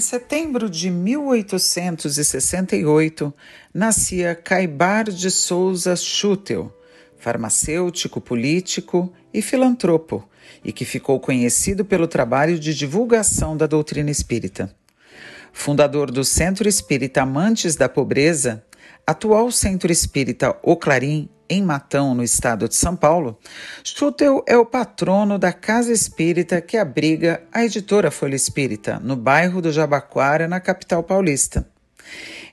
Em setembro de 1868, nascia Caibar de Souza Schutel, farmacêutico, político e filantropo, e que ficou conhecido pelo trabalho de divulgação da doutrina espírita. Fundador do Centro Espírita Amantes da Pobreza, atual Centro Espírita O Clarim, em Matão, no estado de São Paulo, Schutel é o patrono da casa espírita que abriga a editora Folha Espírita, no bairro do Jabaquara, na capital paulista.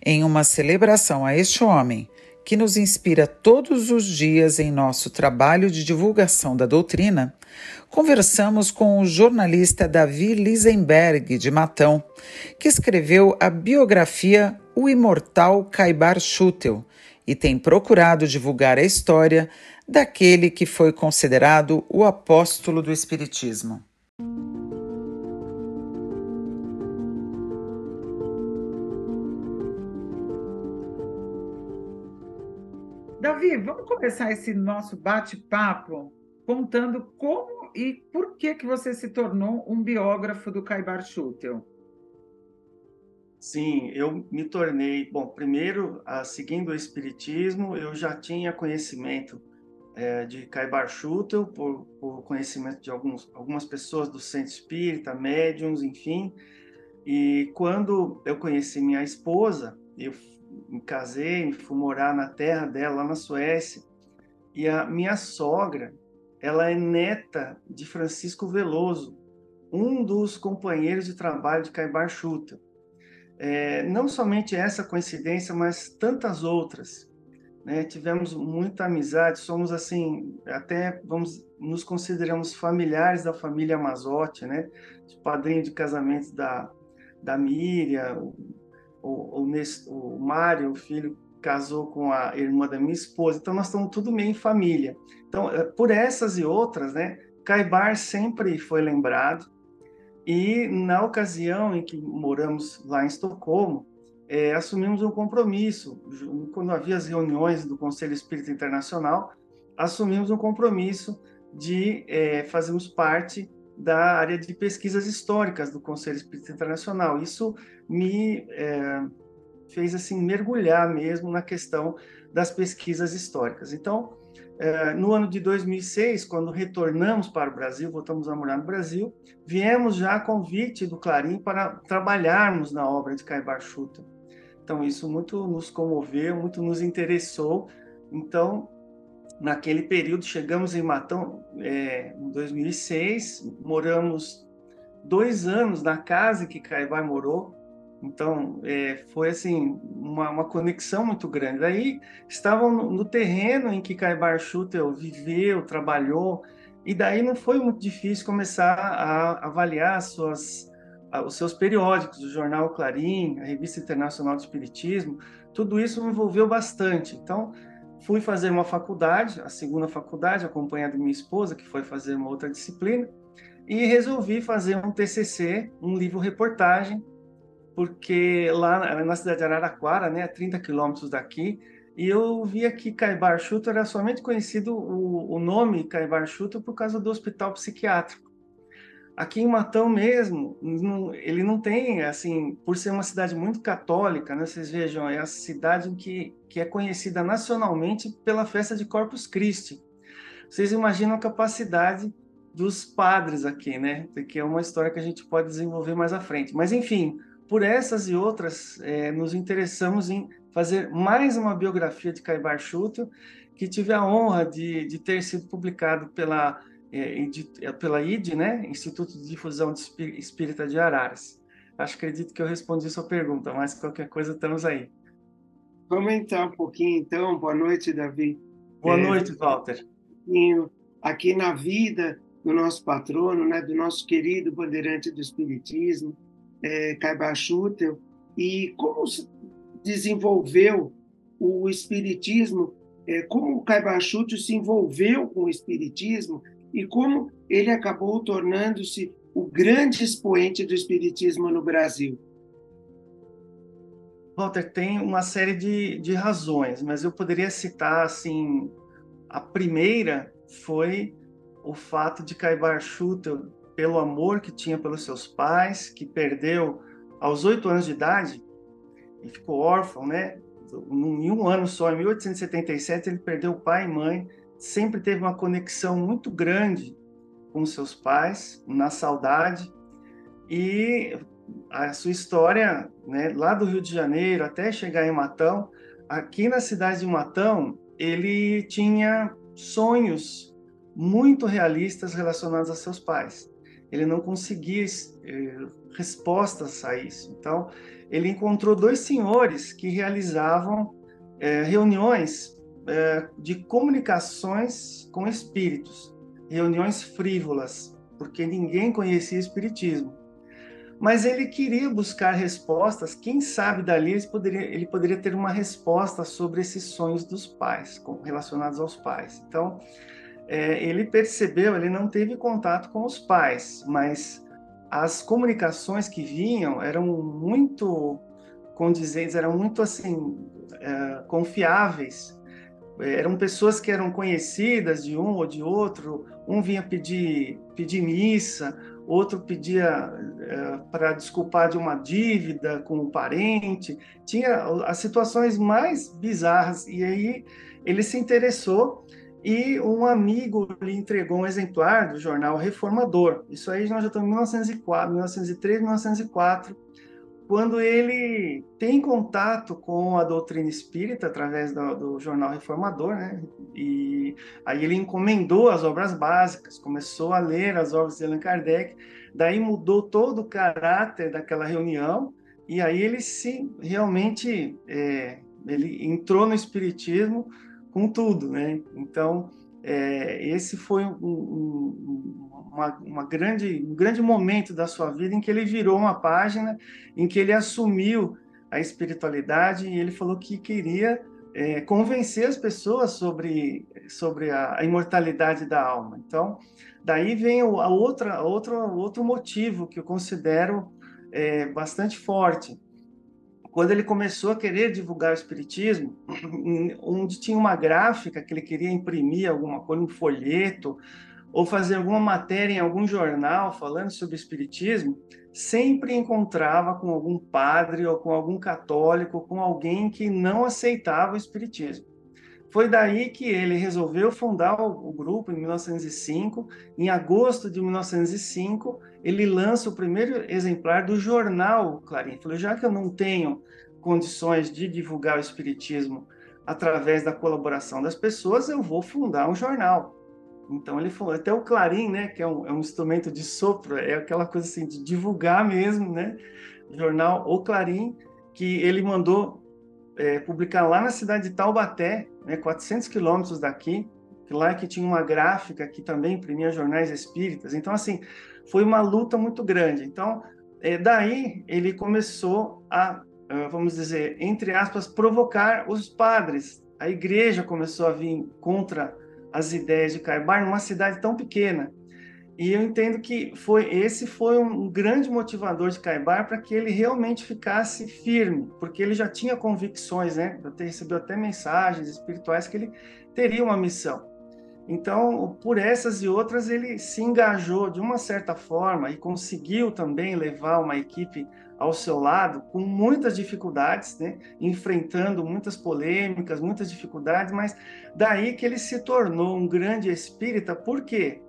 Em uma celebração a este homem, que nos inspira todos os dias em nosso trabalho de divulgação da doutrina, conversamos com o jornalista Davi Lisenberg, de Matão, que escreveu a biografia O Imortal Caibar Schutel e tem procurado divulgar a história daquele que foi considerado o apóstolo do Espiritismo. Davi, vamos começar esse nosso bate-papo contando como e por que que você se tornou um biógrafo do Caibar Schutel. Sim, eu me tornei, bom, primeiro, a, seguindo o Espiritismo, eu já tinha conhecimento é, de Caibar Schutel, por, por, conhecimento de alguns, algumas pessoas do Centro Espírita, médiums, enfim, e quando eu conheci minha esposa, eu me casei, fui morar na terra dela, lá na Suécia, e a minha sogra, ela é neta de Francisco Veloso, um dos companheiros de trabalho de Caibar Schutel é, não somente essa coincidência, mas tantas outras. Né? Tivemos muita amizade, somos assim, até vamos nos consideramos familiares da família Mazotti, né? O padrinho de casamento da, da Miriam, o, o, o, o Mário, o filho, casou com a irmã da minha esposa, então nós estamos tudo meio em família. Então, é, por essas e outras, né? Caibar sempre foi lembrado, e na ocasião em que moramos lá em Estocolmo, é, assumimos um compromisso, quando havia as reuniões do Conselho Espírita Internacional, assumimos um compromisso de é, fazermos parte da área de pesquisas históricas do Conselho Espírita Internacional. Isso me é, fez assim mergulhar mesmo na questão das pesquisas históricas. Então, no ano de 2006, quando retornamos para o Brasil, voltamos a morar no Brasil, viemos já a convite do Clarim para trabalharmos na obra de Caibar Schutter. Então, isso muito nos comoveu, muito nos interessou. Então, naquele período, chegamos em Matão é, em 2006, moramos dois anos na casa que Caibar morou, então, é, foi assim, uma, uma, conexão muito grande. Daí, estavam no, no terreno em que Caibar Schutel viveu, trabalhou, e daí não foi muito difícil começar a avaliar suas, os seus periódicos, o Jornal Clarim, a Revista Internacional de Espiritismo, tudo isso me envolveu bastante. Então, fui fazer uma faculdade, a segunda faculdade, acompanhada minha esposa, que foi fazer uma outra disciplina, e resolvi fazer um TCC, um livro-reportagem, porque lá na cidade de Araraquara, né, a 30 quilômetros daqui, e eu via que Caibar Chuto era somente conhecido o, o nome Caibar Chuto por causa do hospital psiquiátrico. Aqui em Matão mesmo, não, ele não tem, assim, por ser uma cidade muito católica, né, vocês vejam, é a cidade que, que é conhecida nacionalmente pela festa de Corpus Christi. Vocês imaginam a capacidade dos padres aqui, né? Que é uma história que a gente pode desenvolver mais à frente. Mas, enfim, por essas e outras, é, nos interessamos em fazer mais uma biografia de Caibar Schutel, que tive a honra de, de ter sido publicado pela, é, é pela ID, né, Instituto de Difusão de Espírita de Araras. Acho, acredito que eu respondi sua pergunta, mas qualquer coisa estamos aí. Vamos entrar um pouquinho, então. Boa noite, Davi. Boa é, noite, Walter. Aqui na vida do nosso patrono, né, do nosso querido bandeirante do Espiritismo, é, Caibar Schutel, e como se desenvolveu o Espiritismo, é, como o Caibar Schutel se envolveu com o Espiritismo e como ele acabou tornando-se o grande expoente do Espiritismo no Brasil. Walter, tem uma série de, de razões, mas eu poderia citar, assim, a primeira foi o fato de Caibar Schutel, pelo amor que tinha pelos seus pais, que perdeu aos oito anos de idade, e ficou órfão, né? Em um ano só, em 1877, ele perdeu pai e mãe, sempre teve uma conexão muito grande com seus pais, na saudade, e a sua história, né, lá do Rio de Janeiro até chegar em Matão, aqui na cidade de Matão, ele tinha sonhos muito realistas relacionados a seus pais. Ele não conseguia eh, respostas a isso. Então, ele encontrou dois senhores que realizavam eh, reuniões eh, de comunicações com espíritos, reuniões frívolas, porque ninguém conhecia espiritismo mas ele queria buscar respostas. Quem sabe dali ele poderia, ele poderia ter uma resposta sobre esses sonhos dos pais, relacionados aos pais. Então, é, ele percebeu, ele não teve contato com os pais, mas as comunicações que vinham eram muito condizentes, eram muito assim é, confiáveis. Eram pessoas que eram conhecidas de um ou de outro. Um vinha pedir pedir missa, outro pedia é, para desculpar de uma dívida com um parente, tinha as situações mais bizarras. E aí ele se interessou e um amigo lhe entregou um exemplar do jornal Reformador. Isso aí nós já estamos em 1904, 1903, 1904 quando ele tem contato com a doutrina espírita através do, do, jornal Reformador, né? E aí ele encomendou as obras básicas, começou a ler as obras de Allan Kardec, daí mudou todo o caráter daquela reunião e aí ele se realmente é, ele entrou no espiritismo com tudo, né? Então é, esse foi um, um, uma, uma, grande, um grande momento da sua vida em que ele virou uma página, em que ele assumiu a espiritualidade e ele falou que queria é, convencer as pessoas sobre, sobre a, a, imortalidade da alma. Então, daí vem o, a outra, outro, outro motivo que eu considero é, bastante forte quando ele começou a querer divulgar o espiritismo, onde tinha uma gráfica que ele queria imprimir alguma coisa, um folheto, ou fazer alguma matéria em algum jornal falando sobre espiritismo, sempre encontrava com algum padre ou com algum católico, com alguém que não aceitava o espiritismo. Foi daí que ele resolveu fundar o, grupo em 1905. Em agosto de 1905, ele lança o primeiro exemplar do jornal Clarim. Falou: já que eu não tenho condições de divulgar o espiritismo através da colaboração das pessoas, eu vou fundar um jornal. Então ele falou, até o clarim, né, que é um, é um, instrumento de sopro, é aquela coisa assim de divulgar mesmo, né, jornal O Clarim, que ele mandou é, publicar lá na cidade de Taubaté, né, 400 quilômetros daqui, que lá que tinha uma gráfica que também imprimia jornais espíritas. Então, assim, foi uma luta muito grande. Então, é, daí ele começou a, ah, vamos dizer, entre aspas, provocar os padres. A igreja começou a vir contra as ideias de Caibar numa cidade tão pequena. E eu entendo que foi esse foi um grande motivador de Caibar para que ele realmente ficasse firme, porque ele já tinha convicções, né? Eu recebeu até mensagens espirituais que ele teria uma missão. Então, por essas e outras, ele se engajou de uma certa forma e conseguiu também levar uma equipe ao seu lado com muitas dificuldades, né? enfrentando muitas polêmicas, muitas dificuldades, mas daí que ele se tornou um grande espírita, por quê?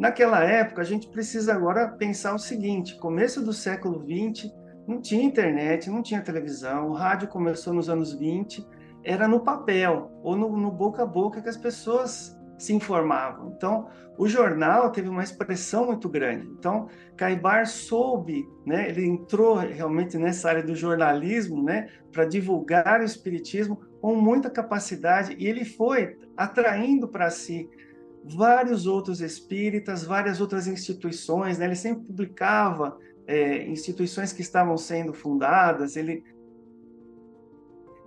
Naquela época, a gente precisa agora pensar o seguinte: começo do século XX, não tinha internet, não tinha televisão, o rádio começou nos anos 20, era no papel ou no, no boca a boca que as pessoas se informavam. Então, o jornal teve uma expressão muito grande. Então, Caibar soube, né, ele entrou realmente nessa área do jornalismo, né, para divulgar o espiritismo com muita capacidade e ele foi atraindo para si vários outros espíritas, várias outras instituições, né? ele sempre publicava é, instituições que estavam sendo fundadas, ele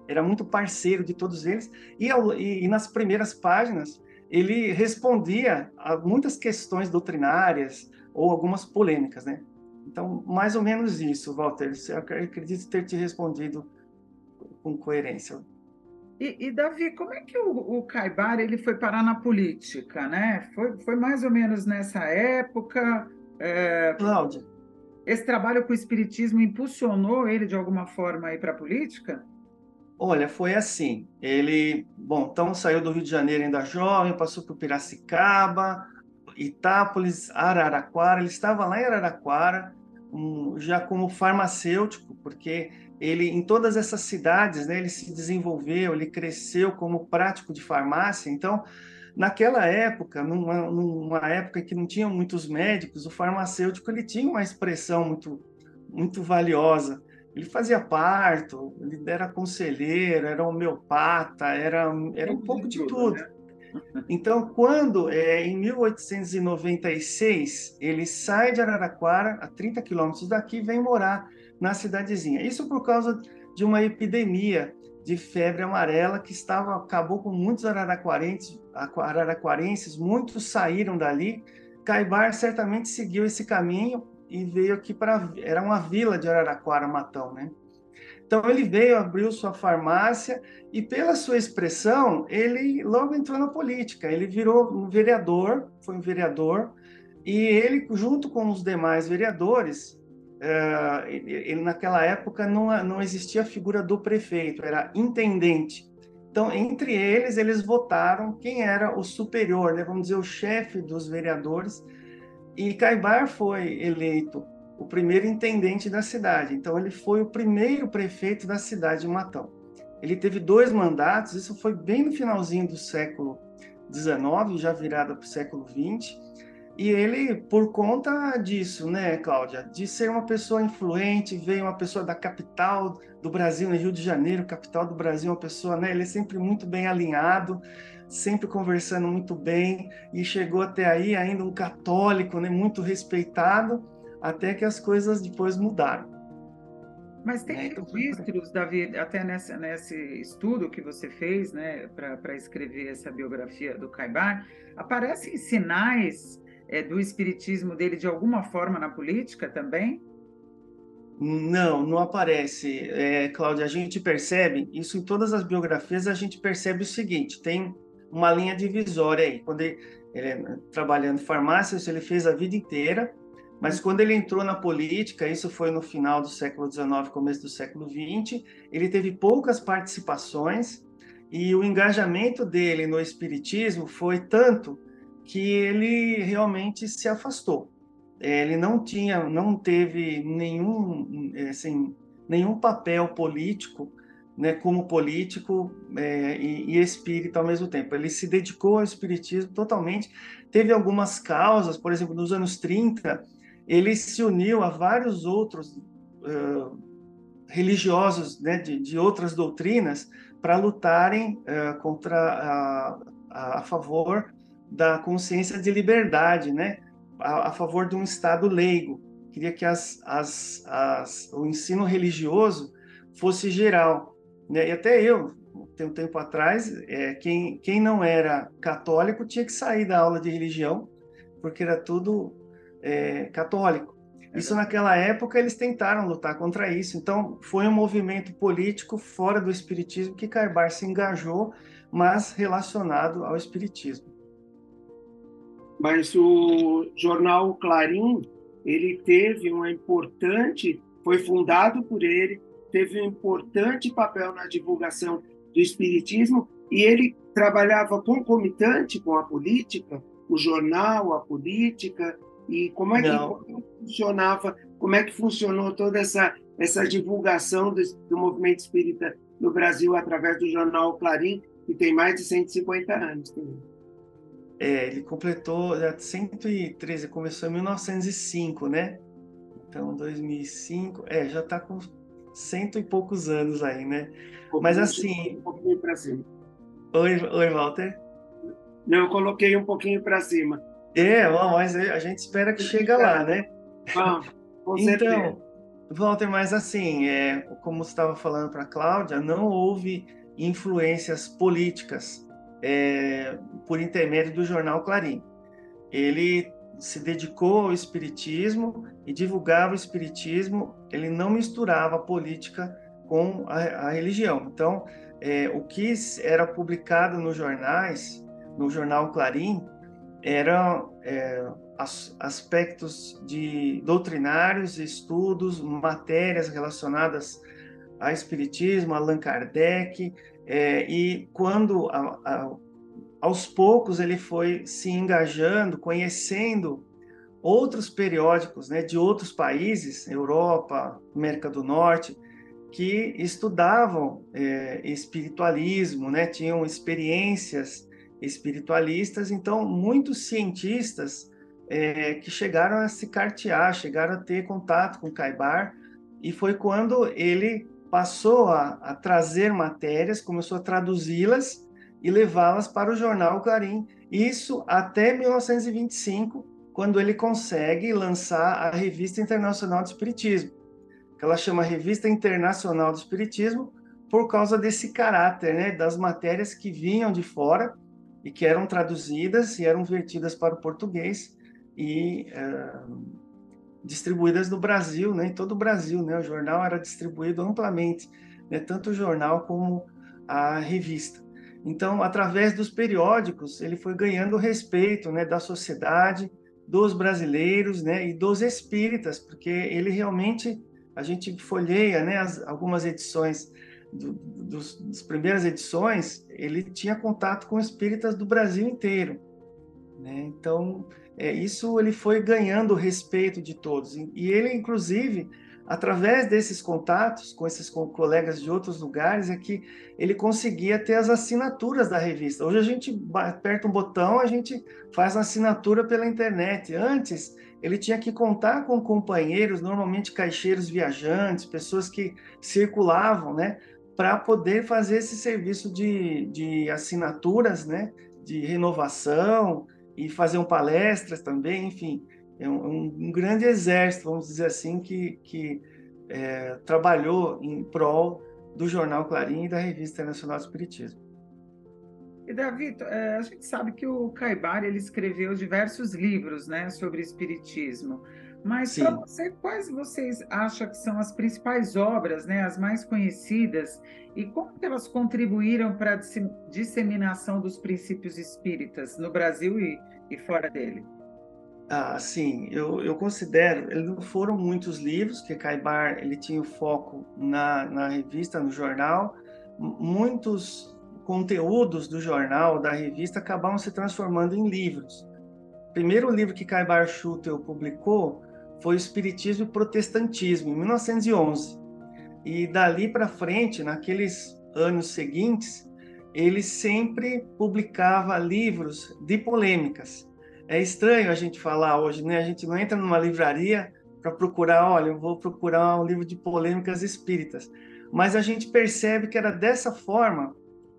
era muito parceiro de todos eles, e, e, e nas primeiras páginas ele respondia a muitas questões doutrinárias ou algumas polêmicas, né? Então, mais ou menos isso, Walter. Eu acredito ter te respondido com coerência. E, e, Davi, como é que o, o Caibar ele foi parar na política, né? Foi, foi mais ou menos nessa época. É, Cláudia. Esse trabalho com o espiritismo impulsionou ele de alguma forma aí para a política? Olha, foi assim. Ele, bom, então saiu do Rio de Janeiro ainda jovem, passou por Piracicaba, Itápolis, Araraquara. Ele estava lá em Araraquara, um, já como farmacêutico, porque ele em todas essas cidades, né, ele se desenvolveu, ele cresceu como prático de farmácia. Então, naquela época, numa, numa época que não tinha muitos médicos, o farmacêutico ele tinha uma expressão muito muito valiosa. Ele fazia parto, ele era conselheiro, era homeopata, era, era um pouco de tudo. Né? Então, quando, é, em 1896, ele sai de Araraquara, a 30 quilômetros daqui, vem morar na cidadezinha. Isso por causa de uma epidemia de febre amarela que estava acabou com muitos araraquarenses, araraquarenses muitos saíram dali. Caibar certamente seguiu esse caminho e veio aqui para era uma vila de Araraquara, Matão, né? Então ele veio, abriu sua farmácia e pela sua expressão ele logo entrou na política. Ele virou um vereador, foi um vereador e ele junto com os demais vereadores, uh, ele, naquela época não, não existia a figura do prefeito, era intendente. Então entre eles eles votaram quem era o superior, né? Vamos dizer o chefe dos vereadores e Caibar foi eleito o primeiro intendente da cidade. Então, ele foi o primeiro prefeito da cidade de Matão. Ele teve dois mandatos, isso foi bem no finalzinho do século XIX, já virado para o século XX. E ele, por conta disso, né, Cláudia, de ser uma pessoa influente, veio uma pessoa da capital do Brasil, no Rio de Janeiro, capital do Brasil, uma pessoa, né, ele é sempre muito bem alinhado, sempre conversando muito bem, e chegou até aí ainda um católico, né, muito respeitado, até que as coisas depois mudaram. Mas tem é, então registros, Davi, até nessa, nesse estudo que você fez, né, para escrever essa biografia do Caibar, aparecem sinais é, do espiritismo dele de alguma forma na política também? Não, não aparece, é, Cláudia. A gente percebe isso em todas as biografias. A gente percebe o seguinte: tem uma linha divisória aí. Quando ele, ele trabalhando em farmácia, ele fez a vida inteira, mas quando ele entrou na política, isso foi no final do século XIX, começo do século XX, ele teve poucas participações e o engajamento dele no espiritismo foi tanto que ele realmente se afastou. Ele não tinha, não teve nenhum, assim, nenhum papel político né, como político é, e, e espírita ao mesmo tempo. Ele se dedicou ao espiritismo totalmente. Teve algumas causas, por exemplo, nos anos 30, ele se uniu a vários outros uh, religiosos né, de, de, outras doutrinas para lutarem uh, contra a, a, a, favor da consciência de liberdade, né, a, a favor de um Estado leigo. Queria que as, as, as, o ensino religioso fosse geral, né? E até eu, tem um tempo atrás, é, quem, quem não era católico tinha que sair da aula de religião, porque era tudo é, católico. Isso naquela época eles tentaram lutar contra isso. Então foi um movimento político fora do espiritismo que Carbar se engajou, mas relacionado ao espiritismo. Mas o jornal Clarim ele teve uma importante, foi fundado por ele, teve um importante papel na divulgação do espiritismo e ele trabalhava concomitante com a política, o jornal, a política e como é que funcionava, como é que funcionou toda essa essa divulgação do, do movimento espírita no Brasil através do jornal Clarim, que tem mais de 150 anos também. É, ele completou já 113, começou em 1905, né? Então, 2005, é, já está com cento e poucos anos aí, né? Um Mas assim. Um pouquinho para cima. Oi, oi, Walter. Eu coloquei um pouquinho para cima. É, mas a gente espera que chegue lá, né? Vamos. Com então, Walter, mas assim, é, como você estava falando para a Cláudia, não houve influências políticas é, por intermédio do jornal Clarim. Ele se dedicou ao espiritismo e divulgava o espiritismo, ele não misturava a política com a, a religião. Então, é, o que era publicado nos jornais, no jornal Clarim, eram é, as, aspectos de doutrinários, estudos, matérias relacionadas a espiritismo, Allan Kardec, é, e quando a, a, aos poucos ele foi se engajando, conhecendo outros periódicos né, de outros países, Europa, América do Norte, que estudavam é, espiritualismo, né, tinham experiências espiritualistas, então muitos cientistas é, que chegaram a se cartear, chegaram a ter contato com Caibar, e foi quando ele passou a, a trazer matérias, começou a traduzi-las e levá-las para o jornal Clarim. Isso até 1925, quando ele consegue lançar a Revista Internacional do Espiritismo, que ela chama Revista Internacional do Espiritismo, por causa desse caráter, né, das matérias que vinham de fora e que eram traduzidas e eram vertidas para o português e uh, distribuídas no Brasil, né, em todo o Brasil. Né, o jornal era distribuído amplamente, né, tanto o jornal como a revista. Então, através dos periódicos, ele foi ganhando o respeito né, da sociedade, dos brasileiros né, e dos espíritas, porque ele realmente, a gente folheia né, as, algumas edições, do, dos, das primeiras edições, ele tinha contato com espíritas do Brasil inteiro. Né? Então, é, isso ele foi ganhando o respeito de todos. E ele, inclusive, através desses contatos com esses colegas de outros lugares, é que ele conseguia ter as assinaturas da revista. Hoje a gente aperta um botão, a gente faz a assinatura pela internet. Antes, ele tinha que contar com companheiros, normalmente caixeiros viajantes, pessoas que circulavam, né? Para poder fazer esse serviço de, de assinaturas, né? De renovação, e faziam palestras também, enfim, é um, um grande exército, vamos dizer assim, que, que é, trabalhou em prol do jornal Clarim e da Revista Internacional do Espiritismo. E Davi, é, a gente sabe que o Caibar ele escreveu diversos livros, né, sobre espiritismo. Mas para você, quais vocês acham que são as principais obras, né, as mais conhecidas, e como elas contribuíram para a disseminação dos princípios espíritas no Brasil e, e fora dele? Ah, sim, eu, eu considero, não foram muitos livros, que Caibar ele tinha o foco na, na revista, no jornal, muitos conteúdos do jornal, da revista, acabaram se transformando em livros. O primeiro livro que Caibar Schutel publicou foi o Espiritismo e Protestantismo, em 1911. E dali para frente, naqueles anos seguintes, ele sempre publicava livros de polêmicas. É estranho a gente falar hoje, né? A gente não entra numa livraria para procurar, olha, eu vou procurar um livro de polêmicas espíritas. Mas a gente percebe que era dessa forma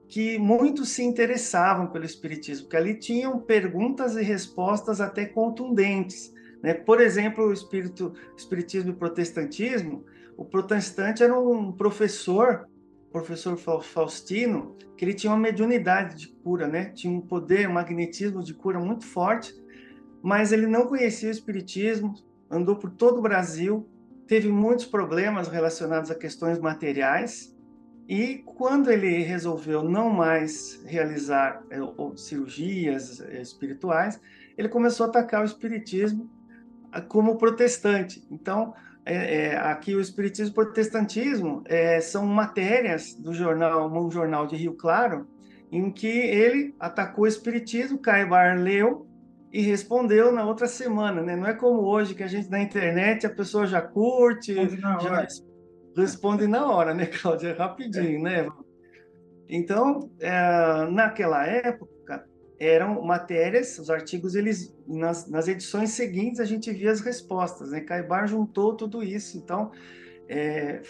que muitos se interessavam pelo espiritismo, que ali tinham perguntas e respostas até contundentes né? Por exemplo, o espírito, espiritismo e protestantismo, o protestante era um professor, professor Faustino, que ele tinha uma mediunidade de cura, né? tinha um poder, um magnetismo de cura muito forte, mas ele não conhecia o espiritismo, andou por todo o Brasil, teve muitos problemas relacionados a questões materiais, e quando ele resolveu não mais realizar é, cirurgias é, espirituais, ele começou a atacar o espiritismo como protestante. Então, é, é, aqui o Espiritismo e Protestantismo é, são matérias do jornal, um jornal de Rio Claro, em que ele atacou o Espiritismo, Caibar leu e respondeu na outra semana, né? Não é como hoje que a gente na internet a pessoa já curte, já responde na hora, né, Cláudia? Rapidinho, né? Então, é, naquela época, eram matérias, os artigos, eles nas, nas edições seguintes a gente via as respostas, né? Caibar juntou tudo isso, então é,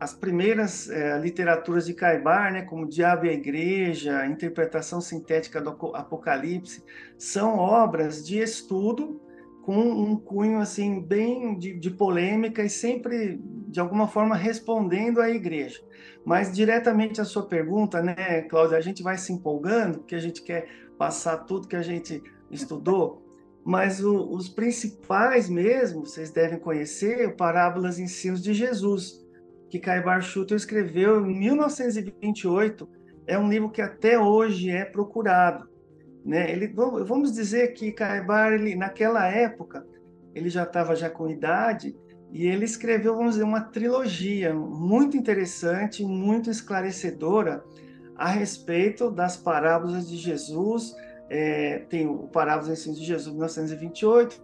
as primeiras é, literaturas de Caibar, né, como Diabo e a Igreja, Interpretação Sintética do Apocalipse, são obras de estudo com um cunho assim bem de, de, polêmica e sempre de alguma forma respondendo à igreja. Mas diretamente à sua pergunta, né, Cláudia, a gente vai se empolgando porque a gente quer passar tudo que a gente estudou, mas o, os principais mesmo, vocês devem conhecer, o Parábolas e Ensinos de Jesus, que Caibar Schutter escreveu em 1928. É um livro que até hoje é procurado. Né? Ele, vamos dizer que Caibar, ele, naquela época, ele já estava já com idade e ele escreveu, vamos dizer, uma trilogia muito interessante, muito esclarecedora a respeito das parábolas de Jesus. É, tem o Parábolas Ensino de Jesus, 1928.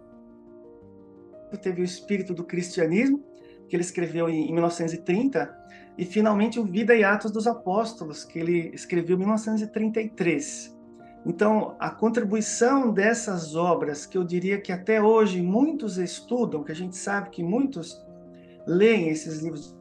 Teve o Espírito do Cristianismo, que ele escreveu em, em 1930. E, finalmente, o Vida e Atos dos Apóstolos, que ele escreveu em 1933. Então, a contribuição dessas obras, que eu diria que até hoje muitos estudam, que a gente sabe que muitos leem esses livros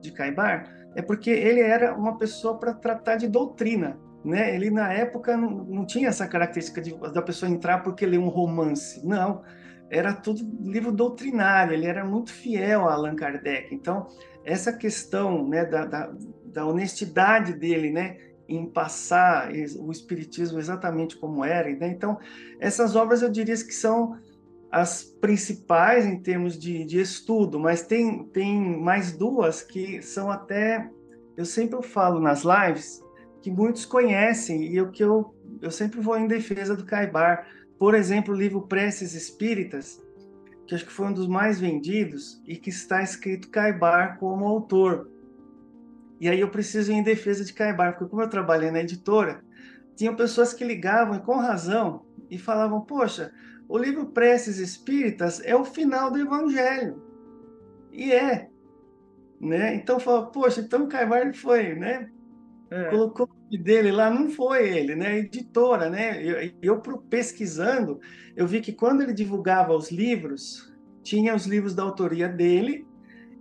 de Caibar, é porque ele era uma pessoa para tratar de doutrina. Né? Ele, na época, não, não tinha essa característica de, da pessoa entrar porque lê um romance. Não, era tudo livro doutrinário, ele era muito fiel a Allan Kardec. Então, essa questão né, da, da, da honestidade dele, né, em passar o espiritismo exatamente como era. Né? Então, essas obras eu diria que são as principais em termos de, de estudo, mas tem, tem mais duas que são até, eu sempre falo nas lives, que muitos conhecem e o que eu, eu sempre vou em defesa do Caibar. Por exemplo, o livro Preces Espíritas, que acho que foi um dos mais vendidos e que está escrito Caibar como autor. E aí eu preciso ir em defesa de Caibar, porque como eu trabalhei na editora, tinham pessoas que ligavam, e com razão, e falavam, poxa, o livro Preces Espíritas é o final do Evangelho. E é. Né? Então, fala, poxa, então Caibar foi, né? É. Colocou o nome dele lá, não foi ele, né? Editora, né? Eu, eu pesquisando, eu vi que quando ele divulgava os livros, tinha os livros da autoria dele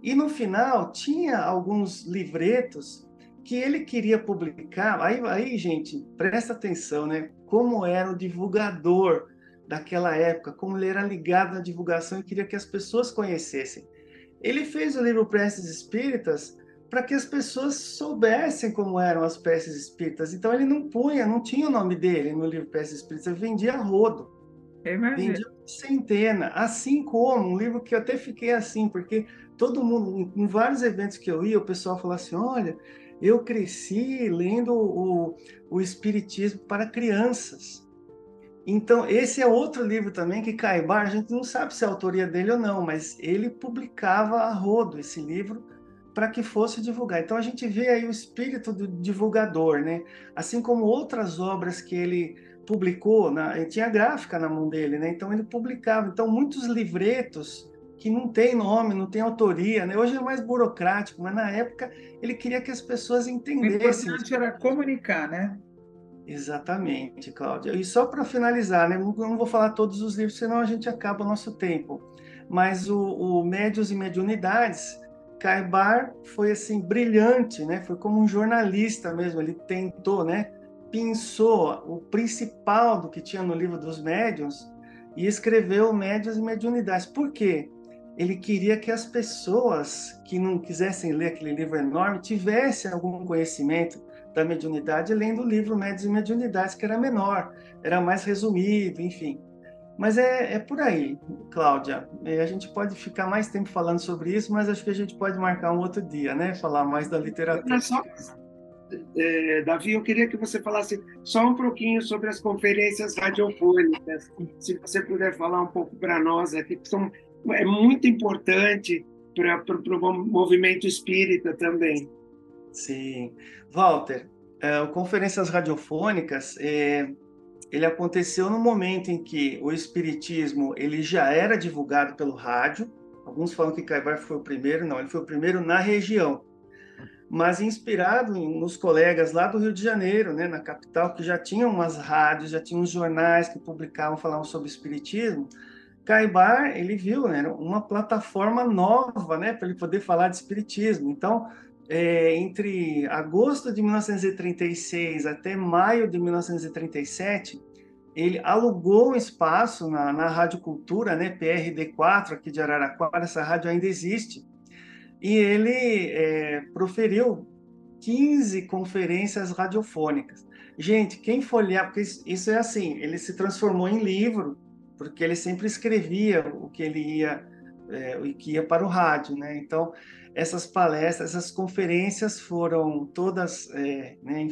e no final tinha alguns livretos que ele queria publicar. Aí, aí, gente, presta atenção, né? Como era o divulgador daquela época, como ele era ligado na divulgação e queria que as pessoas conhecessem. Ele fez o livro Preces Espíritas para que as pessoas soubessem como eram as preces espíritas. Então ele não punha, não tinha o nome dele no livro Preces Espíritas, ele vendia rodo. Vendia centena, assim como um livro que eu até fiquei assim, porque todo mundo, em vários eventos que eu ia, o pessoal falava assim: olha, eu cresci lendo o, o Espiritismo para crianças. Então, esse é outro livro também que Caibar, a gente não sabe se é a autoria dele ou não, mas ele publicava a rodo esse livro para que fosse divulgar. Então, a gente vê aí o espírito do divulgador, né? Assim como outras obras que ele publicou, na, tinha gráfica na mão dele, né? Então, ele publicava. Então, muitos livretos que não tem nome, não tem autoria, né? Hoje é mais burocrático, mas na época ele queria que as pessoas entendessem. O importante era comunicar, né? Exatamente, Cláudia. E só para finalizar, né? Eu não vou falar todos os livros, senão a gente acaba o nosso tempo. Mas o, o Médios e Mediunidades, Caibar foi assim brilhante, né? Foi como um jornalista mesmo. Ele tentou, né? Pensou o principal do que tinha no livro dos médiuns e escreveu Médios e Mediunidades. Por quê? Ele queria que as pessoas que não quisessem ler aquele livro enorme tivessem algum conhecimento da mediunidade lendo o livro Médios e Mediunidades, que era menor, era mais resumido, enfim. Mas é, é por aí, Cláudia. É, a gente pode ficar mais tempo falando sobre isso, mas acho que a gente pode marcar um outro dia, né? Falar mais da literatura. Só, é, Davi, eu queria que você falasse só um pouquinho sobre as conferências radiofônicas, se você puder falar um pouco para nós aqui, que são é muito importante para o movimento espírita também. Sim. Walter, é, conferências radiofônicas, é, ele aconteceu no momento em que o espiritismo ele já era divulgado pelo rádio. Alguns falam que Caibar foi o primeiro, não, ele foi o primeiro na região. Mas inspirado nos colegas lá do Rio de Janeiro, né, na capital, que já tinham umas rádios, já tinham uns jornais que publicavam, falavam sobre espiritismo, Caibar, ele viu né, uma plataforma nova né, para ele poder falar de espiritismo. Então, é, entre agosto de 1936 até maio de 1937, ele alugou um espaço na, na Rádio Cultura, né, PRD4, aqui de Araraquara, essa rádio ainda existe, e ele é, proferiu 15 conferências radiofônicas. Gente, quem folhear, porque isso é assim, ele se transformou em livro, porque ele sempre escrevia o que ele ia, é, o que ia para o rádio, né? Então, essas palestras, essas conferências foram todas é, né,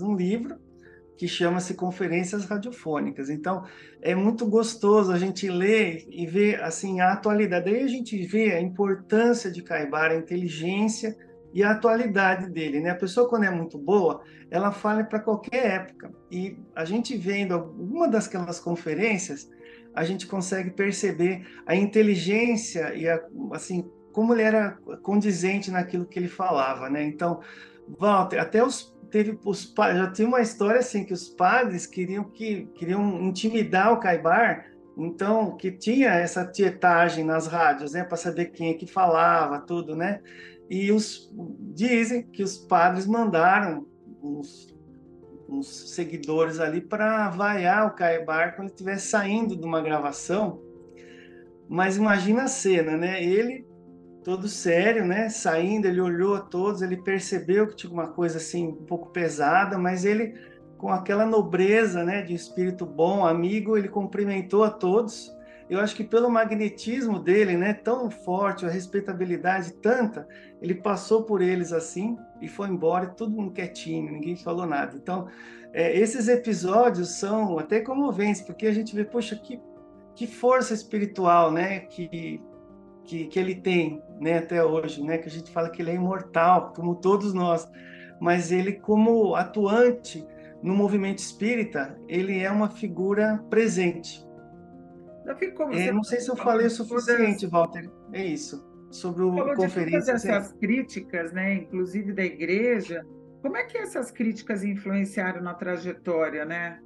num livro, que chama-se Conferências Radiofônicas. Então, é muito gostoso a gente ler e ver assim a atualidade. Aí a gente vê a importância de Caibar, a inteligência e a atualidade dele, né? A pessoa quando é muito boa, ela fala para qualquer época. E a gente vendo alguma das conferências, a gente consegue perceber a inteligência e a, assim como ele era condizente naquilo que ele falava, né? Então, Walter, até os teve os já tinha uma história assim que os padres queriam que queriam intimidar o Caibar, então que tinha essa tietagem nas rádios, né, para saber quem é que falava, tudo, né? E os dizem que os padres mandaram uns, uns seguidores ali para vaiar o Caibar quando ele estivesse saindo de uma gravação. Mas imagina a cena, né? Ele todo sério, né? Saindo, ele olhou a todos, ele percebeu que tinha uma coisa assim um pouco pesada, mas ele com aquela nobreza, né, de espírito bom, amigo, ele cumprimentou a todos. Eu acho que pelo magnetismo dele, né, tão forte, a respeitabilidade tanta, ele passou por eles assim e foi embora, todo mundo quietinho, ninguém falou nada. Então, é, esses episódios são até comoventes, porque a gente vê, poxa, que, que força espiritual, né, que que, que ele tem, né, até hoje, né, que a gente fala que ele é imortal, como todos nós, mas ele como atuante no movimento espírita, ele é uma figura presente. Como é, não sei se eu falei o suficiente, todas... Walter. É isso. Sobre o Falou conferência. De todas essas críticas, né, inclusive da igreja, como é que essas críticas influenciaram na trajetória, né?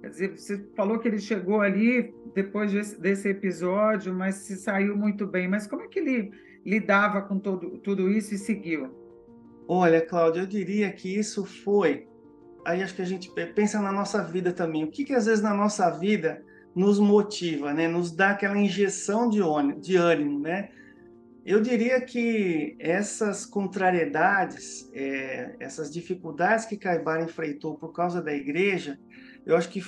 Quer dizer, você falou que ele chegou ali depois desse, desse, episódio, mas se saiu muito bem. Mas como é que ele lidava com todo, tudo isso e seguiu? Olha, Cláudia, eu diria que isso foi. Aí acho que a gente pensa na nossa vida também. O que, que às vezes na nossa vida nos motiva, né? Nos dá aquela injeção de, ônibus, de ânimo, né? Eu diria que essas contrariedades, é, essas dificuldades que Caibar enfrentou por causa da igreja, eu acho que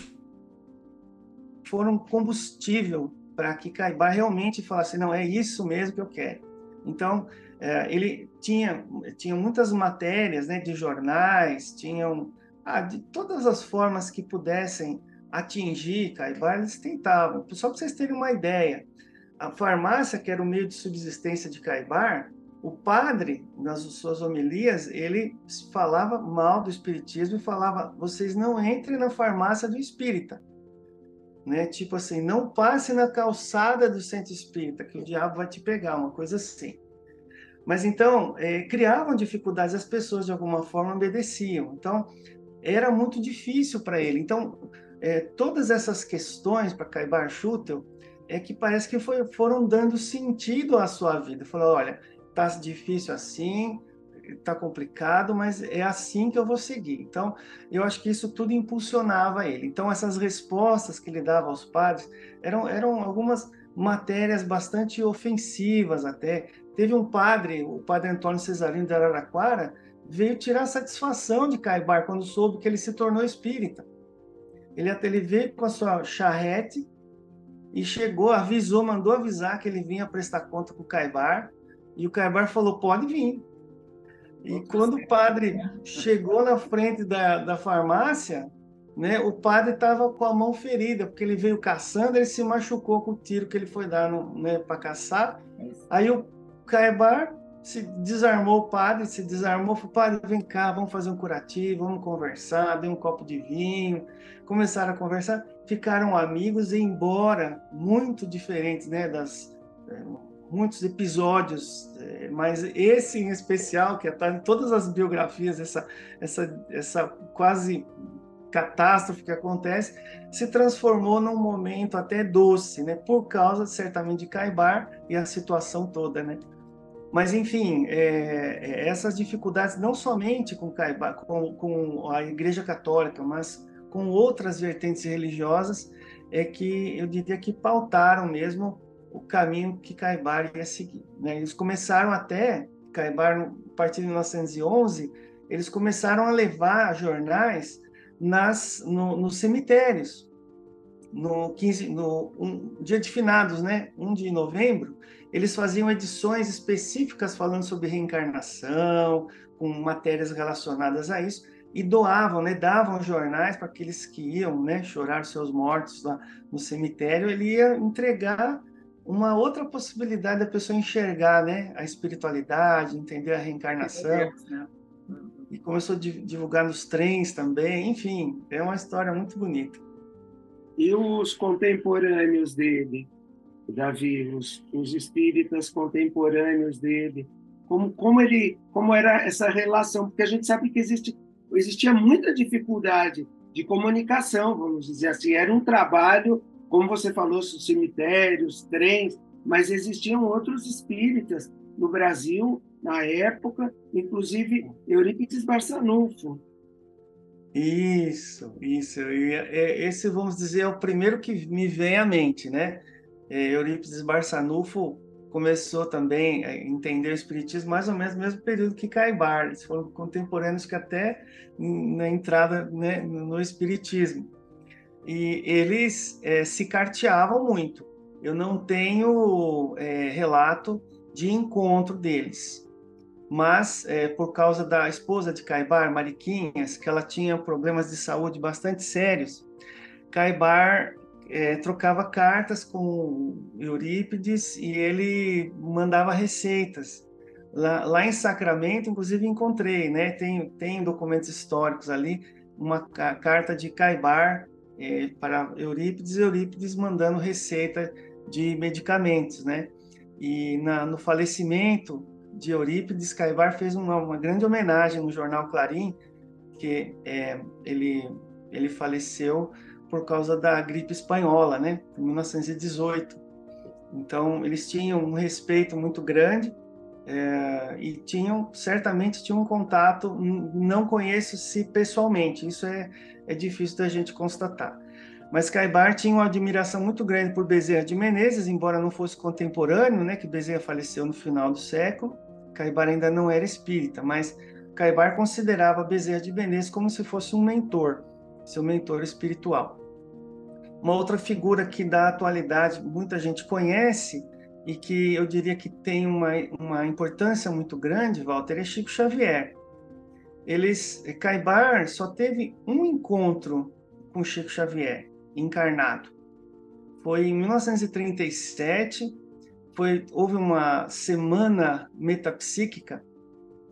foram combustível para que Caibar realmente falasse, não, é isso mesmo que eu quero. Então, é, ele tinha, tinha muitas matérias né, de jornais, tinham ah, de todas as formas que pudessem atingir Caibar, eles tentavam. Só para vocês terem uma ideia, a farmácia, que era o meio de subsistência de Caibar, o padre, nas suas homilias, ele falava mal do espiritismo e falava: vocês não entrem na farmácia do espírita. Né? Tipo assim, não passe na calçada do centro espírita, que o diabo vai te pegar, uma coisa assim. Mas então, é, criavam dificuldades, as pessoas de alguma forma obedeciam. Então, era muito difícil para ele. Então, é, todas essas questões para Caibar Schutel é que parece que foi, foram dando sentido à sua vida. Falou, olha, tá difícil assim, tá complicado, mas é assim que eu vou seguir. Então, eu acho que isso tudo impulsionava ele. Então, essas respostas que ele dava aos padres eram, eram algumas matérias bastante ofensivas até. Teve um padre, o padre Antônio Cesarino de Araraquara, veio tirar satisfação de Caibar quando soube que ele se tornou espírita. Ele, ele veio com a sua charrete e chegou, avisou, mandou avisar que ele vinha prestar conta com o Caibar e o Caibar falou: pode vir. E quando o padre chegou na frente da, da farmácia, né, o padre estava com a mão ferida, porque ele veio caçando, ele se machucou com o tiro que ele foi dar né, para caçar. Aí o Caibar se desarmou o padre, se desarmou, falou, padre, vem cá, vamos fazer um curativo, vamos conversar, deu um copo de vinho, começaram a conversar, ficaram amigos embora muito diferentes, né, das eh, muitos episódios, é, mas esse em especial, que está em todas as biografias, essa, essa, essa quase catástrofe que acontece, se transformou num momento até doce, né? Por causa, certamente, de Caibar e a situação toda, né? Mas, enfim, é, é essas dificuldades, não somente com com, com a Igreja Católica, mas com outras vertentes religiosas é que eu diria que pautaram mesmo o caminho que Caibar ia seguir. Né? Eles começaram até, Caibar, a partir de 1911, eles começaram a levar jornais nas, no, nos cemitérios. No, 15, no um, dia de finados, né? 1 de novembro, eles faziam edições específicas falando sobre reencarnação, com matérias relacionadas a isso, e doavam, né, davam jornais para aqueles que iam né, chorar seus mortos lá no cemitério, ele ia entregar uma outra possibilidade da pessoa enxergar né, a espiritualidade, entender a reencarnação. Né? E começou a divulgar nos trens também, enfim, é uma história muito bonita. E os contemporâneos dele, Davi, os, os espíritas contemporâneos dele, como, como ele, como era essa relação? Porque a gente sabe que existe existia muita dificuldade de comunicação, vamos dizer assim. Era um trabalho, como você falou, cemitérios, trens, mas existiam outros espíritas no Brasil na época, inclusive Eurípides Barçanufo. Isso, isso. E é, esse, vamos dizer, é o primeiro que me vem à mente, né? É, Eurípides Barçanufo começou também a entender o espiritismo mais ou menos no mesmo período que Caibar. Eles foram contemporâneos que até na entrada né, no espiritismo. E eles é, se carteavam muito. Eu não tenho é, relato de encontro deles. Mas, é, por causa da esposa de Caibar, Mariquinhas, que ela tinha problemas de saúde bastante sérios, Caibar é, trocava cartas com Eurípides e ele mandava receitas. Lá, lá, em Sacramento, inclusive, encontrei, né? Tem, tem documentos históricos ali, uma carta de Caibar é, para Eurípides, Eurípides mandando receita de medicamentos, né? E na, no falecimento de Eurípides, Caibar fez uma, uma grande homenagem no jornal Clarim, que é, ele, ele faleceu por causa da gripe espanhola, né, em 1918. Então eles tinham um respeito muito grande é, e tinham certamente tinham um contato. Não conheço se pessoalmente, isso é, é difícil da gente constatar. Mas Caibar tinha uma admiração muito grande por Bezerra de Menezes, embora não fosse contemporâneo, né, que Bezerra faleceu no final do século. Caibar ainda não era espírita, mas Caibar considerava Bezerra de Menezes como se fosse um mentor, seu mentor espiritual. Uma outra figura que da atualidade muita gente conhece e que eu diria que tem uma, uma importância muito grande, Walter, é Chico Xavier. Eles, Caibar só teve um encontro com Chico Xavier, encarnado. Foi em 1937, foi, houve uma semana metapsíquica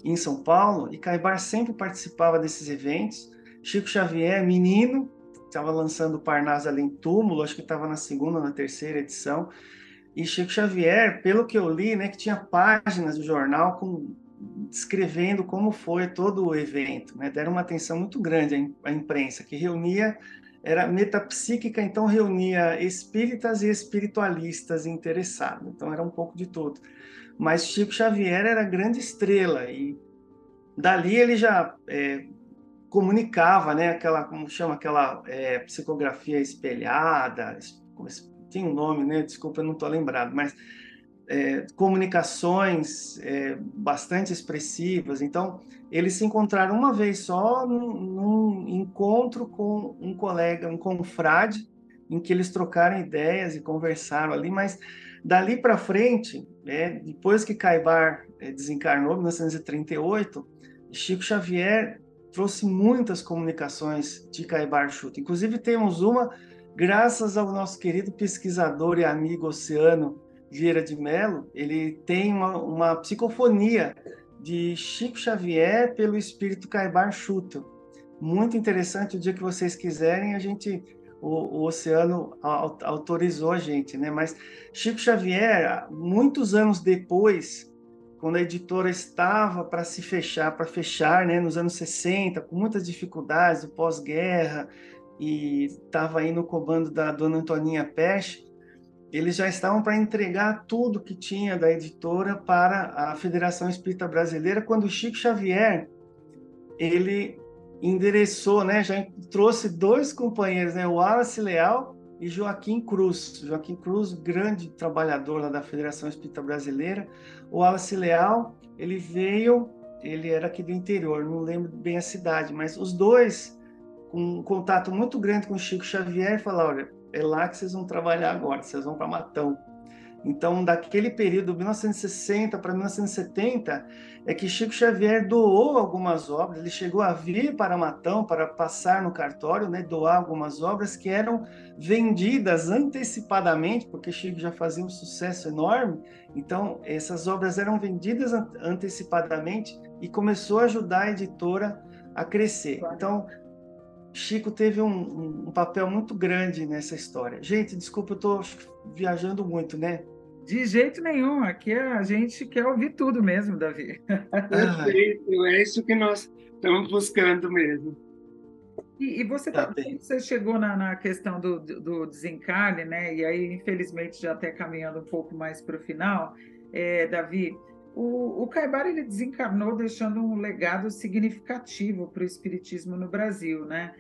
em São Paulo e Caibar sempre participava desses eventos. Chico Xavier, menino, estava lançando Parnaso Além Túmulo, acho que estava na segunda, na terceira edição. E Chico Xavier, pelo que eu li, né, que tinha páginas do jornal com, descrevendo como foi todo o evento. Né? Deram uma atenção muito grande à imprensa, que reunia, era metapsíquica, então reunia espíritas e espiritualistas interessados. Então era um pouco de tudo. Mas Chico Xavier era grande estrela e dali ele já é, comunicava, né, aquela, como chama, aquela é, psicografia espelhada, tem um nome, né, desculpa, eu não estou lembrado, mas é, comunicações é, bastante expressivas. Então, eles se encontraram uma vez só num, num, encontro com um colega, um confrade, em que eles trocaram ideias e conversaram ali, mas dali para frente, né, depois que Caibar é, desencarnou, em 1938, Chico Xavier trouxe muitas comunicações de Caibar Chuta. Inclusive, temos uma, graças ao nosso querido pesquisador e amigo Oceano Vieira de Mello, ele tem uma, uma psicofonia de Chico Xavier pelo espírito Caibar Chuta. Muito interessante, o dia que vocês quiserem, a gente o, o, Oceano autorizou a gente, né? Mas Chico Xavier, muitos anos depois, quando a editora estava para se fechar, para fechar, né, nos anos 60, com muitas dificuldades, do pós-guerra, e estava aí no comando da dona Antoninha Peste, eles já estavam para entregar tudo que tinha da editora para a Federação Espírita Brasileira, quando o Chico Xavier, ele endereçou, né, já trouxe dois companheiros, né, o Wallace Leal e Joaquim Cruz. Joaquim Cruz, grande trabalhador lá da Federação Espírita Brasileira. O Wallace Leal, ele veio, ele era aqui do interior, não lembro bem a cidade, mas os dois com um contato muito grande com Chico Xavier, falaram, olha, é lá que vocês vão trabalhar agora, vocês vão para Matão. Então, daquele período, 1960 para 1970, é que Chico Xavier doou algumas obras, ele chegou a vir para Matão para passar no cartório, né, doar algumas obras que eram vendidas antecipadamente, porque Chico já fazia um sucesso enorme, então essas obras eram vendidas antecipadamente e começou a ajudar a editora a crescer. Então, Chico teve um, um, papel muito grande nessa história. Gente, desculpa, eu estou viajando muito, né? De jeito nenhum, aqui a gente quer ouvir tudo mesmo, Davi. Perfeito, é isso que nós estamos buscando mesmo. E, e você, tá, tá você chegou na, na questão do, do, desencarne, né? E aí, infelizmente, já até caminhando um pouco mais para o final, é, Davi, o, o Caibar ele desencarnou deixando um legado significativo para o espiritismo no Brasil, né?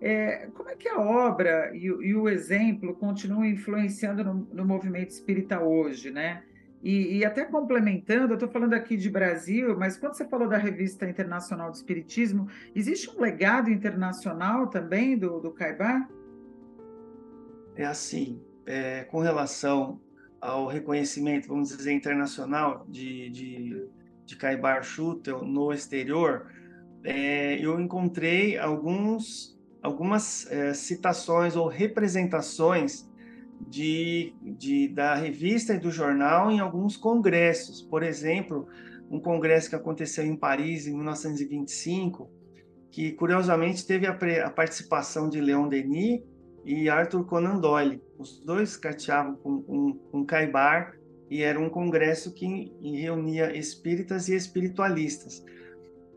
É, como é que a obra e, e o exemplo continuam influenciando no, no movimento espírita hoje, né? E, e até complementando, eu estou falando aqui de Brasil, mas quando você falou da Revista Internacional de Espiritismo, existe um legado internacional também do, do Caibar? É assim, é, com relação ao reconhecimento, vamos dizer, internacional de, de, de Caibar Schutel no exterior, é, eu encontrei alguns algumas é, citações ou representações de, de, da revista e do jornal em alguns congressos. Por exemplo, um congresso que aconteceu em Paris em 1925, que curiosamente teve a, a participação de Leon Denis e Arthur Conan Doyle. Os dois carteavam com, com Caibar e era um congresso que reunia espíritas e espiritualistas.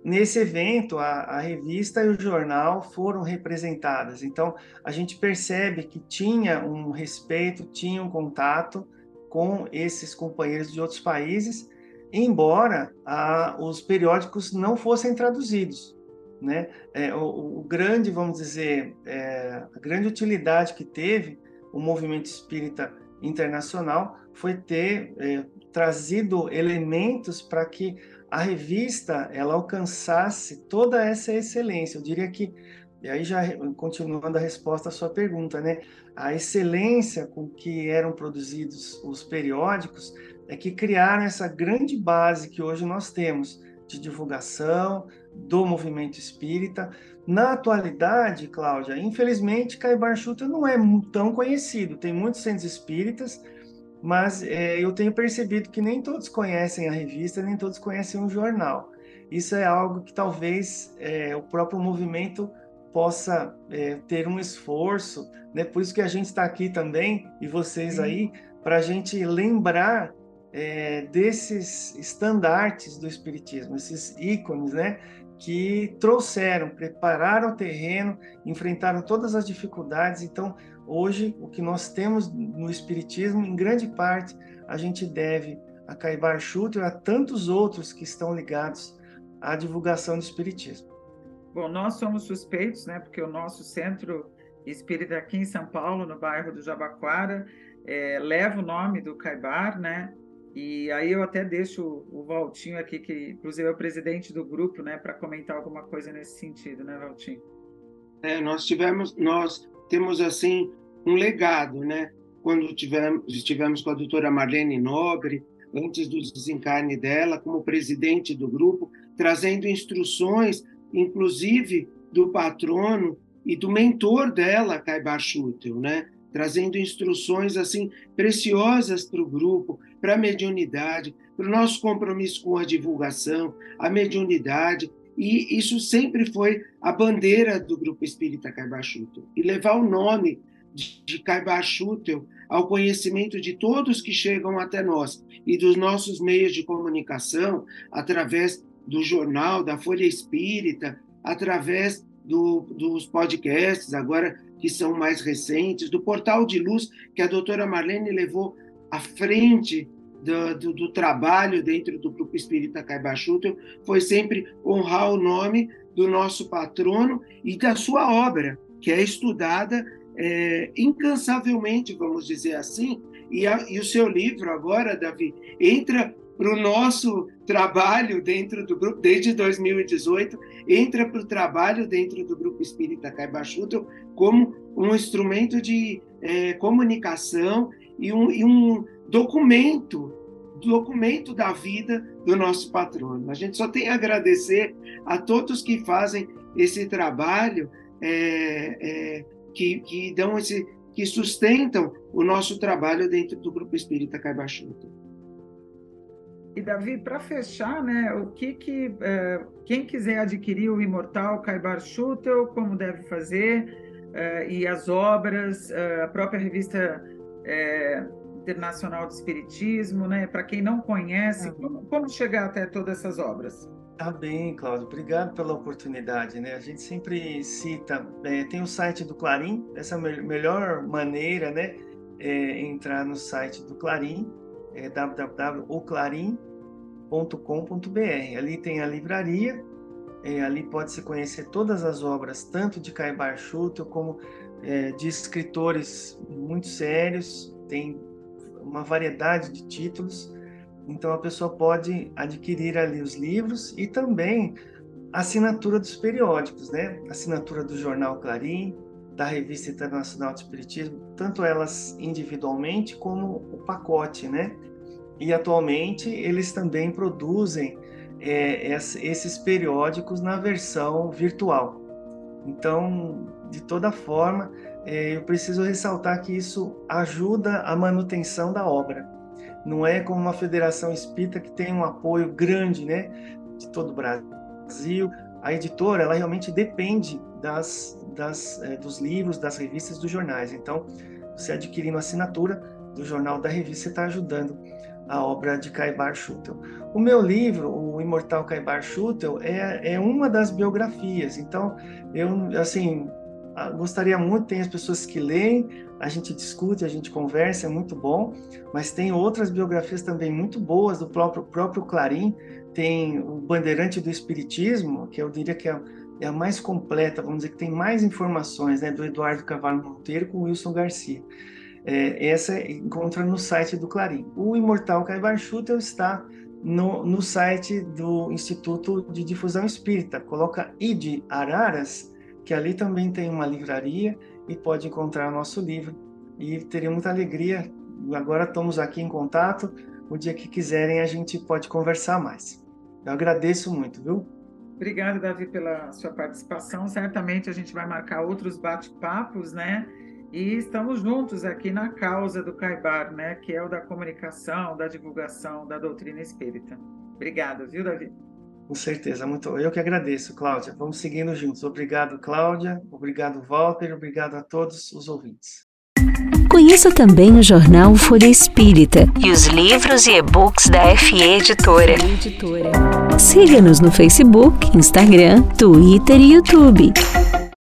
Nesse evento, a, a, revista e o jornal foram representadas. Então, a gente percebe que tinha um respeito, tinha um contato com esses companheiros de outros países, embora a, os periódicos não fossem traduzidos. Né? É, o, o, grande, vamos dizer, é, a grande utilidade que teve o movimento espírita internacional foi ter é, trazido elementos para que a revista ela alcançasse toda essa excelência. Eu diria que, e aí já continuando a resposta à sua pergunta, né? A excelência com que eram produzidos os periódicos é que criaram essa grande base que hoje nós temos de divulgação do movimento espírita. Na atualidade, Cláudia, infelizmente, Caibar Chuta não é tão conhecido. Tem muitos centros espíritas, mas é, eu tenho percebido que nem todos conhecem a revista, nem todos conhecem o jornal. Isso é algo que talvez é, o próprio movimento possa é, ter um esforço, né? Por isso que a gente está aqui também e vocês aí para a gente lembrar é, desses estandartes do espiritismo, esses ícones, né? Que trouxeram, prepararam o terreno, enfrentaram todas as dificuldades. Então, Hoje, o que nós temos no Espiritismo, em grande parte, a gente deve a Caibar Schutter e a tantos outros que estão ligados à divulgação do Espiritismo. Bom, nós somos suspeitos, né, porque o nosso centro espírita aqui em São Paulo, no bairro do Jabaquara, é, leva o nome do Caibar, né, e aí eu até deixo o Valtinho aqui, que inclusive é o presidente do grupo, né, para comentar alguma coisa nesse sentido, né, Valtinho? É, nós tivemos, nós temos assim um legado, né? Quando tivemos, estivemos com a doutora Marlene Nobre, antes do desencarne dela, como presidente do grupo, trazendo instruções, inclusive do patrono e do mentor dela, Caibar Schutel, né? Trazendo instruções assim preciosas para o grupo, para a mediunidade, para o nosso compromisso com a divulgação, a mediunidade, e isso sempre foi a bandeira do Grupo Espírita Caibachutel. E levar o nome de Caibachutel ao conhecimento de todos que chegam até nós e dos nossos meios de comunicação, através do jornal, da Folha Espírita, através do, dos podcasts, agora que são mais recentes, do Portal de Luz, que a doutora Marlene levou à frente do, do, do, trabalho dentro do Grupo Espírita Caibachuto foi sempre honrar o nome do nosso patrono e da sua obra, que é estudada é, incansavelmente, vamos dizer assim, e, a, e, o seu livro agora, Davi, entra para o nosso trabalho dentro do grupo, desde 2018, entra para o trabalho dentro do Grupo Espírita Caibachuto como um instrumento de é, comunicação e um, e um documento, documento da vida do nosso patrono. A gente só tem a agradecer a todos que fazem esse trabalho, é, é, que, que dão esse, que sustentam o nosso trabalho dentro do Grupo Espírita Caibachuta. E Davi, para fechar, né, o que que é, quem quiser adquirir o Imortal Caibar Schutel, como deve fazer? É, e as obras, é, a própria revista Internacional do Espiritismo, né? Para quem não conhece, como, como chegar até todas essas obras? Tá bem, Cláudio. Obrigado pela oportunidade, né? A gente sempre cita, é, tem o site do Clarim, essa me melhor maneira, né? É entrar no site do Clarim, é www.oclarim.com.br. Ali tem a livraria, é, ali pode-se conhecer todas as obras, tanto de Caibar Schutel como é, de escritores muito sérios, tem uma variedade de títulos. Então a pessoa pode adquirir ali os livros e também a assinatura dos periódicos, né? assinatura do jornal Clarim, da Revista Internacional de Espiritismo, tanto elas individualmente como o pacote, né? E atualmente eles também produzem é, esses periódicos na versão virtual. Então, de toda forma, é, eu preciso ressaltar que isso ajuda a manutenção da obra. Não é como uma federação espírita que tem um apoio grande, né, de todo o Brasil. A editora, ela realmente depende das, das, é, dos livros, das revistas, dos jornais. Então, você adquirindo assinatura do jornal da revista, você está ajudando a obra de Caibar Schutel. O meu livro, o Imortal Caibar Schutel, é, é uma das biografias. Então, eu, assim, gostaria muito, tem as pessoas que leem, a gente discute, a gente conversa, é muito bom, mas tem outras biografias também muito boas do próprio, próprio Clarim, tem o Bandeirante do Espiritismo, que eu diria que é, é a mais completa, vamos dizer que tem mais informações, né, do Eduardo Cavallo Monteiro com Wilson Garcia. É, essa encontra no site do Clarim. O Imortal Caibar Schutel está no, no site do Instituto de Difusão Espírita. Coloca ID Araras, que ali também tem uma livraria e pode encontrar nosso livro. E teria muita alegria. Agora estamos aqui em contato. O dia que quiserem, a gente pode conversar mais. Eu agradeço muito, viu? Obrigada, Davi, pela sua participação. Certamente a gente vai marcar outros bate-papos, né? E estamos juntos aqui na causa do Caibar, né? Que é o da comunicação, da divulgação da doutrina espírita. Obrigada, viu, Davi? Com certeza, muito. Eu que agradeço, Cláudia. Vamos seguindo juntos. Obrigado, Cláudia. Obrigado, Walter. Obrigado a todos os ouvintes. Conheça também o jornal Folha Espírita e os livros e e-books da FE Editora. Siga-nos no Facebook, Instagram, Twitter e YouTube.